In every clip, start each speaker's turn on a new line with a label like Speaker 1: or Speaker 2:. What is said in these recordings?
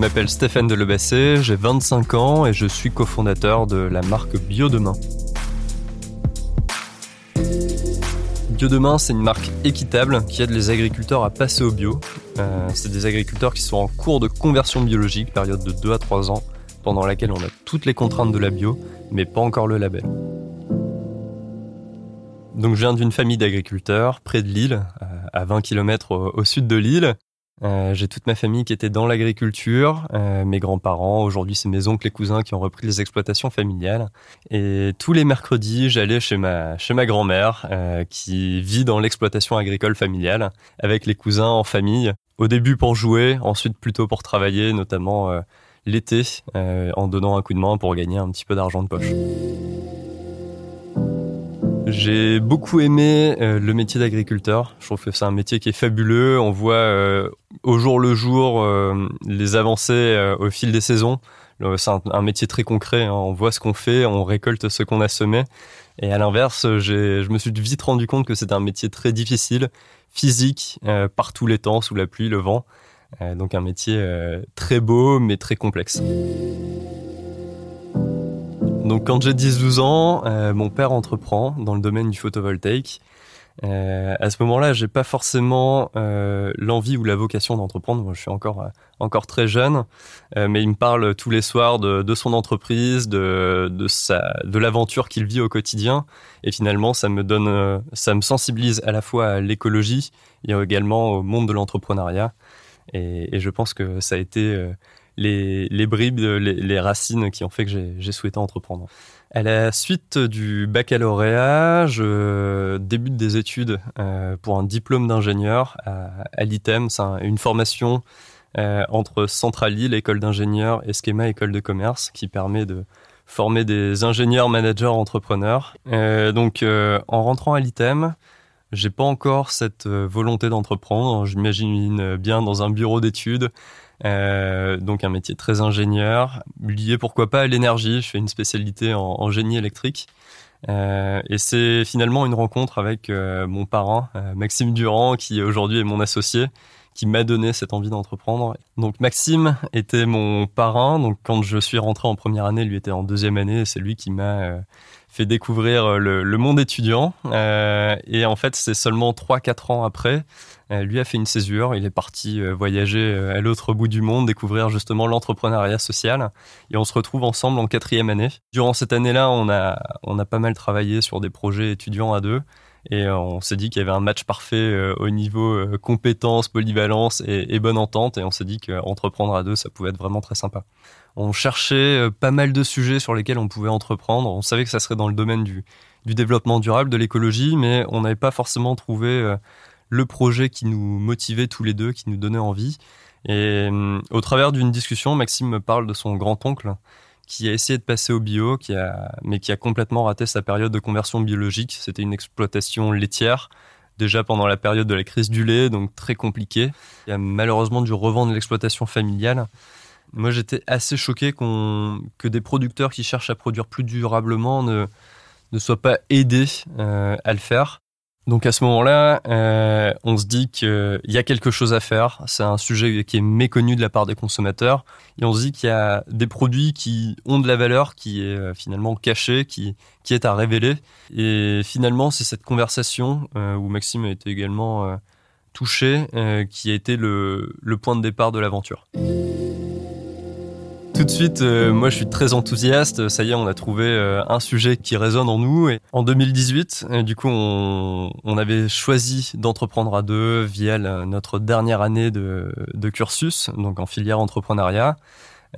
Speaker 1: Je m'appelle Stéphane Delebassé, j'ai 25 ans et je suis cofondateur de la marque Bio Demain. Bio Demain, c'est une marque équitable qui aide les agriculteurs à passer au bio. Euh, c'est des agriculteurs qui sont en cours de conversion biologique, période de 2 à 3 ans, pendant laquelle on a toutes les contraintes de la bio, mais pas encore le label. Donc je viens d'une famille d'agriculteurs près de Lille, à 20 km au, sud de Lille. Euh, j'ai toute ma famille qui était dans l'agriculture, euh, mes grands-parents, aujourd'hui c'est mes oncles et cousins qui ont repris les exploitations familiales. Et tous les mercredis, j'allais chez ma chez ma grand-mère euh, qui vit dans l'exploitation agricole familiale avec les cousins en famille. Au début pour jouer, ensuite plutôt pour travailler, notamment l'été, en donnant un coup de main pour gagner un petit peu d'argent de poche. J'ai beaucoup aimé euh, le métier d'agriculteur. Je trouve que c'est un métier qui est fabuleux. On voit euh, au jour le jour euh, les avancées au fil des saisons. C'est un, métier très concret. Hein. On voit ce qu'on fait, on récolte ce qu'on a semé. Et à l'inverse, je me suis vite rendu compte que c'est un métier très difficile, physique, par tous les temps, sous la pluie, le vent. donc un métier très beau, mais très complexe. Donc quand j'ai 10-12 ans, euh, mon père entreprend dans le domaine du photovoltaïque. Euh, à ce moment-là, j'ai pas forcément euh, l'envie ou la vocation d'entreprendre. Moi, je suis encore encore très jeune, mais il me parle tous les soirs de, de son entreprise, de de sa de l'aventure qu'il vit au quotidien. Et finalement, ça me donne, ça me sensibilise à la fois à l'écologie et également au monde de l'entrepreneuriat. Et, et, je pense que ça a été les, bribes, les, racines qui ont fait que j'ai souhaité entreprendre. À la suite du baccalauréat, je débute des études euh, pour un diplôme d'ingénieur à, l'ITEM. C'est une formation euh, entre Centrali, l'école d'ingénieurs, et Schema, école de commerce, qui permet de former des ingénieurs, managers, entrepreneurs. Euh, donc, en rentrant à l'ITEM, j'ai pas encore cette volonté d'entreprendre. J'imagine bien dans un bureau d'études euh, donc un métier très ingénieur, lié pourquoi pas à l'énergie. Je fais une spécialité en, génie électrique. Euh, et c'est finalement une rencontre avec euh, mon parrain, Maxime Durand, qui aujourd'hui est mon associé, qui m'a donné cette envie d'entreprendre. Donc Maxime était mon parrain. Donc quand je suis rentré en première année, lui était en deuxième année. C'est lui qui m'a fait découvrir le, le monde étudiant. et en fait, c'est seulement 3-4 ans après euh, lui a fait une césure, il est parti euh, voyager euh, à l'autre bout du monde, découvrir justement l'entrepreneuriat social. Et on se retrouve ensemble en quatrième année. Durant cette année-là, on a, on a pas mal travaillé sur des projets étudiants à deux. Et on s'est dit qu'il y avait un match parfait au niveau compétences, polyvalence et, bonne entente. Et on s'est dit qu'entreprendre à deux, ça pouvait être vraiment très sympa. On cherchait pas mal de sujets sur lesquels on pouvait entreprendre. On savait que ça serait dans le domaine du, développement durable, de l'écologie, mais on n'avait pas forcément trouvé le projet qui nous motivait tous les deux, qui nous donnait envie. Et euh, au travers d'une discussion, Maxime me parle de son grand-oncle qui a essayé de passer au bio, qui a, mais qui a complètement raté sa période de conversion biologique. C'était une exploitation laitière, déjà pendant la période de la crise du lait, donc très compliqué. Il a malheureusement dû revendre l'exploitation familiale. Moi, j'étais assez choqué que des producteurs qui cherchent à produire plus durablement ne, ne soient pas aidés euh, à le faire. Donc à ce moment-là, euh, on se dit qu'il y a quelque chose à faire. C'est un sujet qui est méconnu de la part des consommateurs. Et on se dit qu'il y a des produits qui ont de la valeur, qui est euh, finalement cachée, qui, qui est à révéler. Et finalement, c'est cette conversation euh, où Maxime a été également touché, qui a été le, le point de départ de l'aventure tout de suite, euh, moi je suis très enthousiaste. Ça y est, on a trouvé euh, un sujet qui résonne en nous. Et en 2018, euh, du coup, on, on avait choisi d'entreprendre à deux via notre dernière année de, de, cursus, donc en filière entrepreneuriat.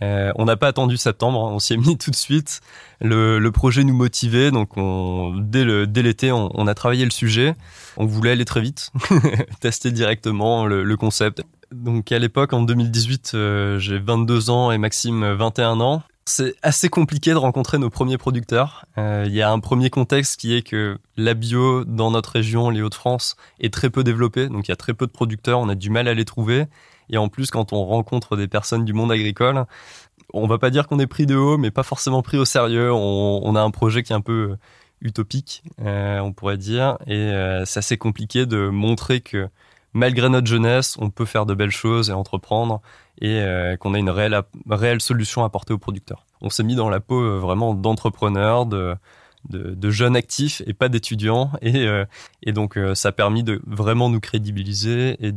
Speaker 1: on n'a pas attendu septembre, on s'y est mis tout de suite. Le, le, projet nous motivait, donc on, dès l'été, dès on, on, a travaillé le sujet. On voulait aller très vite, tester directement le, le concept. Donc à l'époque, en 2018, euh, j'ai 22 ans et Maxime 21 ans. C'est assez compliqué de rencontrer nos premiers producteurs. Euh, il y a un premier contexte qui est que la bio dans notre région, les Hauts-de-France, est très peu développée. Donc il y a très peu de producteurs, on a du mal à les trouver. Et en plus, quand on rencontre des personnes du monde agricole, on va pas dire qu'on est pris de haut, mais pas forcément pris au sérieux. On, a un projet qui est un peu utopique, euh, on pourrait dire. Et c'est assez compliqué de montrer que malgré notre jeunesse, on peut faire de belles choses et entreprendre et euh, qu'on a une réelle, solution à apporter aux producteurs. On s'est mis dans la peau euh, vraiment d'entrepreneurs, de, jeunes actifs et pas d'étudiants. Et, euh, et donc, ça a permis de vraiment nous crédibiliser et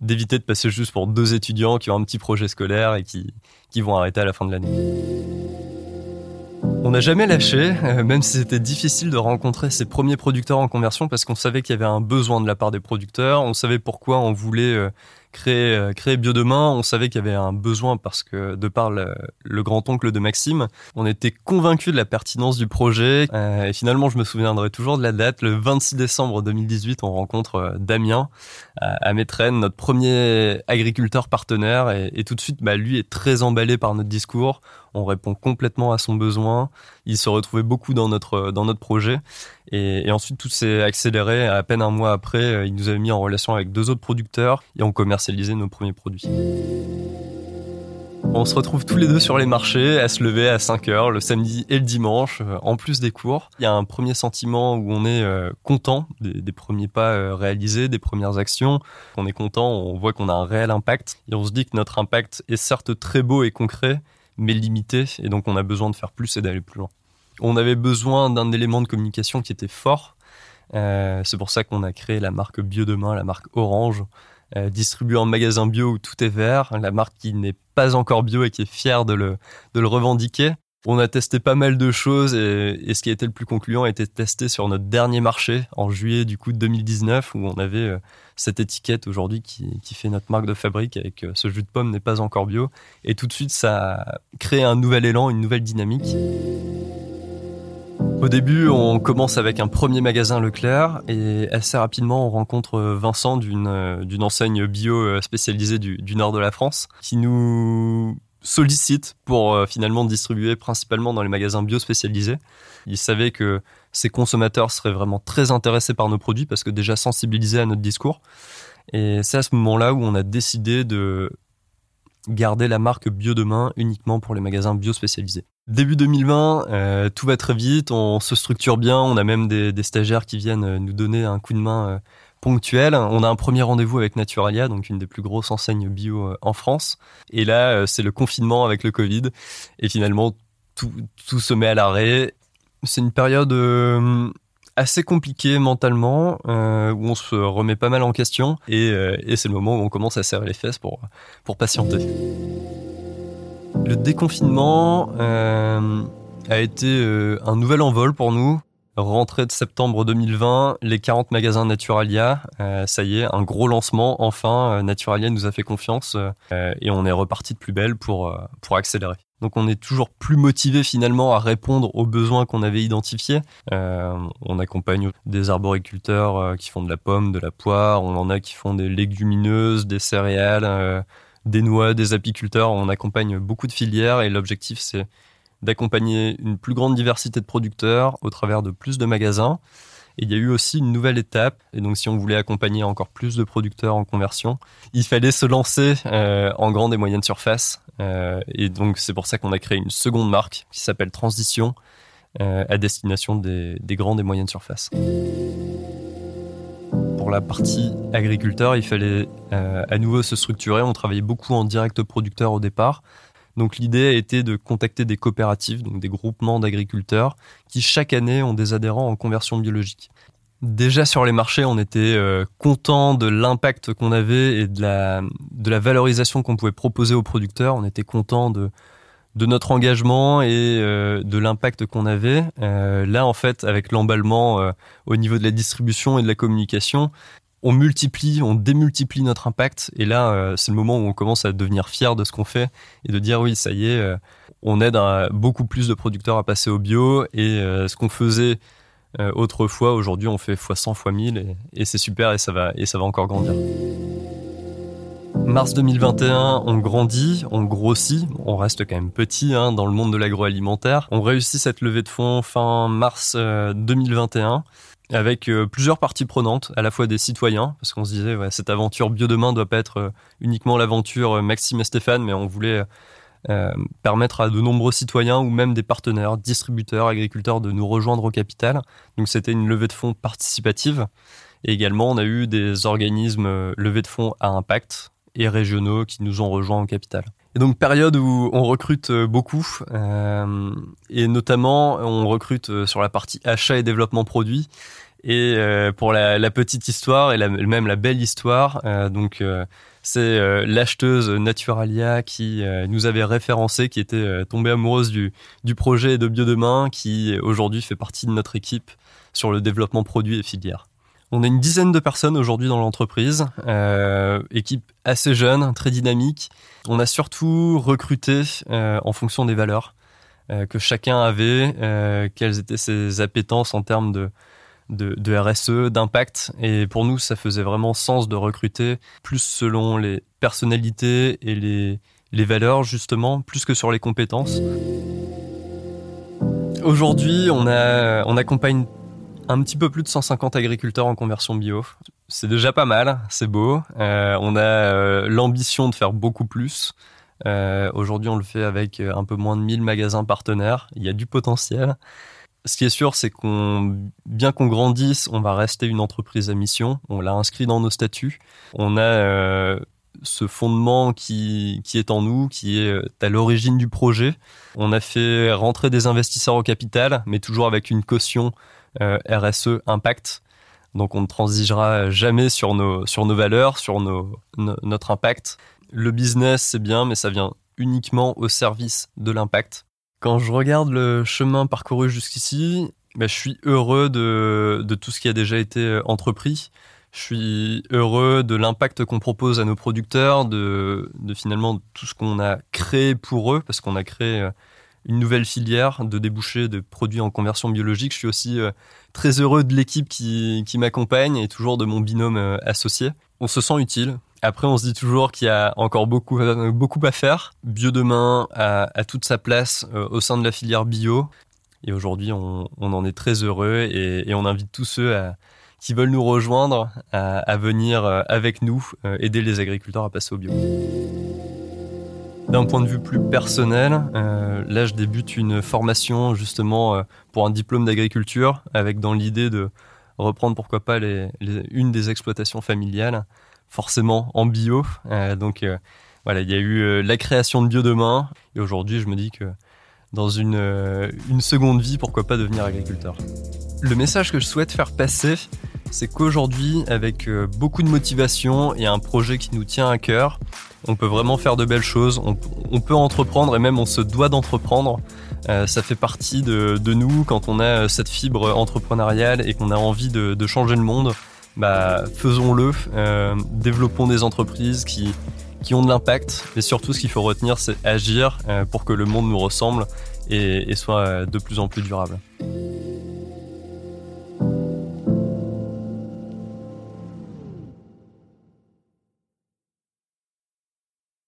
Speaker 1: d'éviter de passer juste pour deux étudiants qui ont un petit projet scolaire et qui vont arrêter à la fin de l'année. On n'a jamais lâché, euh, même si c'était difficile de rencontrer ces premiers producteurs en conversion parce qu'on savait qu'il y avait un besoin de la part des producteurs, on savait pourquoi on voulait euh, créer, euh, créer Bio Demain, on savait qu'il y avait un besoin parce que de par le, grand-oncle de Maxime, on était convaincu de la pertinence du projet. Et finalement je me souviendrai toujours de la date, le 26 décembre 2018, on rencontre Damien à, à notre premier agriculteur partenaire. Et, tout de suite bah, lui est très emballé par notre discours, on répond complètement à son besoin. Il se retrouvait beaucoup dans notre dans notre projet. Et, ensuite tout s'est accéléré. À peine un mois après, euh, il nous a mis en relation avec deux autres producteurs. Et on nos premiers produits. On se retrouve tous les deux sur les marchés à se lever à 5 heures le samedi et le dimanche, euh, en plus des cours. Il y a un premier sentiment où on est euh, content des, premiers pas réalisés, des premières actions. On est content, on voit qu'on a un réel impact et on se dit que notre impact est certes très beau et concret, mais limité, et donc on a besoin de faire plus et d'aller plus loin. On avait besoin d'un élément de communication qui était fort. Euh, c'est pour ça qu'on a créé la marque Bio Demain, la marque Orange, euh, distribuée en magasin bio où tout est vert, la marque qui n'est pas encore bio et qui est fière de le, de le revendiquer. On a testé pas mal de choses et, ce qui a été le plus concluant a été testé sur notre dernier marché en juillet du coup 2019 où on avait euh, cette étiquette aujourd'hui qui, qui, fait notre marque de fabrique avec euh, ce jus de pomme n'est pas encore bio et tout de suite ça a créé un nouvel élan, une nouvelle dynamique. Au début, on commence avec un premier magasin Leclerc et assez rapidement, on rencontre Vincent d'une euh, enseigne bio spécialisée du, nord de la France qui nous sollicite pour euh, finalement distribuer principalement dans les magasins bio spécialisés. Il savait que ces consommateurs seraient vraiment très intéressés par nos produits parce que déjà sensibilisés à notre discours. Et c'est à ce moment-là où on a décidé de garder la marque Bio Demain uniquement pour les magasins bio spécialisés. Début 2020, euh, tout va très vite, on se structure bien, on a même des, stagiaires qui viennent nous donner un coup de main euh, ponctuel. On a un premier rendez-vous avec Naturalia, donc une des plus grosses enseignes bio euh, en France. Et là, euh, c'est le confinement avec le Covid. Et finalement, tout, se met à l'arrêt. C'est une période euh, assez compliquée mentalement, où on se remet pas mal en question. Et, c'est le moment où on commence à serrer les fesses pour patienter. Le déconfinement a été un nouvel envol pour nous. Rentrée de septembre 2020, les 40 magasins Naturalia, euh, ça y est, un gros lancement. Enfin, euh, Naturalia nous a fait confiance euh, et on est reparti de plus belle pour, pour accélérer. Donc on est toujours plus motivé finalement à répondre aux besoins qu'on avait identifiés. on accompagne des arboriculteurs qui font de la pomme, de la poire, on en a qui font des légumineuses, des céréales, des noix, des apiculteurs. On accompagne beaucoup de filières et l'objectif c'est d'accompagner une plus grande diversité de producteurs au travers de plus de magasins. Et il y a eu aussi une nouvelle étape. Et donc, si on voulait accompagner encore plus de producteurs en conversion, il fallait se lancer euh, en grande et moyenne surface. Euh, et donc, c'est pour ça qu'on a créé une seconde marque qui s'appelle Transition euh, à destination des, des grandes et moyennes surfaces. Pour la partie agriculteur, il fallait à nouveau se structurer. On travaillait beaucoup en direct producteur au départ. Donc l'idée été de contacter des coopératives, donc des groupements d'agriculteurs, qui chaque année ont des adhérents en conversion biologique. Déjà sur les marchés, on était euh, content de l'impact qu'on avait et de la, de la valorisation qu'on pouvait proposer aux producteurs. On était content de, de notre engagement et euh, de l'impact qu'on avait. Euh, là, en fait, avec l'emballement au niveau de la distribution et de la communication, on multiplie, on démultiplie notre impact. Et là, euh, c'est le moment où on commence à devenir fier de ce qu'on fait et de dire oui, ça y est, euh, on aide beaucoup plus de producteurs à passer au bio. Et euh, ce qu'on faisait autrefois, aujourd'hui, on fait x 100, x 1000 et, c'est super et ça va et ça va encore grandir. Mars 2021, on grandit, on grossit, on reste quand même petit hein, dans le monde de l'agroalimentaire. On réussit cette levée de fonds fin mars 2021 avec euh, plusieurs parties prenantes, à la fois des citoyens, parce qu'on se disait, ouais, cette aventure bio demain doit pas être euh, uniquement l'aventure euh, Maxime et Stéphane, mais on voulait permettre à de nombreux citoyens ou même des partenaires, distributeurs, agriculteurs de nous rejoindre au capital. Donc c'était une levée de fonds participative. Et également, on a eu des organismes levés de fonds à impact et régionaux qui nous ont rejoints au capital. Et donc période où on recrute euh, beaucoup euh, et notamment on recrute euh, sur la partie achat et développement produit. Et pour la, petite histoire et même la belle histoire, donc c'est l'acheteuse Naturalia qui nous avait référencé, qui était tombée amoureuse du, du projet de Biodemain, qui aujourd'hui fait partie de notre équipe sur le développement produit et filière. On a une dizaine de personnes aujourd'hui dans l'entreprise, euh, équipe assez jeune, très dynamique. On a surtout recruté euh, en fonction des valeurs euh, que chacun avait, quelles étaient ses appétences en termes de, RSE, d'impact. Et pour nous, ça faisait vraiment sens de recruter plus selon les personnalités et les, valeurs, justement, plus que sur les compétences. Aujourd'hui, on accompagne un petit peu plus de 150 agriculteurs en conversion bio. C'est déjà pas mal, c'est beau. Euh, on a euh, l'ambition de faire beaucoup plus. Euh, Aujourd'hui, on le fait avec un peu moins de 1000 magasins partenaires. Il y a du potentiel. Ce qui est sûr, c'est qu'on, bien qu'on grandisse, on va rester une entreprise à mission. On l'a inscrit dans nos statuts. On a ce fondement qui, qui est en nous, qui est à l'origine du projet. On a fait rentrer des investisseurs au capital, mais toujours avec une caution RSE impact. Donc on ne transigera jamais sur nos, sur nos valeurs, sur nos, notre impact. Le business, c'est bien, mais ça vient uniquement au service de l'impact. Quand je regarde le chemin parcouru jusqu'ici, bah, je suis heureux de, de tout ce qui a déjà été euh, entrepris. Je suis heureux de l'impact qu'on propose à nos producteurs, de, de finalement tout ce qu'on a créé pour eux, parce qu'on a créé euh, une nouvelle filière de débouchés de produits en conversion biologique. Je suis aussi euh, très heureux de l'équipe qui, m'accompagne et toujours de mon binôme euh, associé. On se sent utile. Après, on se dit toujours qu'il y a encore beaucoup, euh, beaucoup à faire. Bio demain a, toute sa place au sein de la filière bio. Et aujourd'hui, on, en est très heureux et, on invite tous ceux qui veulent nous rejoindre à venir avec nous aider les agriculteurs à passer au bio. D'un point de vue plus personnel, euh, là je débute une formation justement euh, pour un diplôme d'agriculture avec dans l'idée de reprendre pourquoi pas une des exploitations familiales, forcément en bio. Euh, donc voilà, il y a eu la création de Bio Demain et aujourd'hui je me dis que dans une, une seconde vie, pourquoi pas devenir agriculteur. Le message que je souhaite faire passer, c'est qu'aujourd'hui, avec beaucoup de motivation et un projet qui nous tient à cœur, on peut vraiment faire de belles choses, on, peut entreprendre et même on se doit d'entreprendre. Euh, ça fait partie de, nous quand on a cette fibre entrepreneuriale et qu'on a envie de, changer le monde. Bah, faisons-le, euh, développons des entreprises qui, qui ont de l'impact, mais surtout ce qu'il faut retenir, c'est agir euh, pour que le monde nous ressemble et, et soit de plus en plus durable.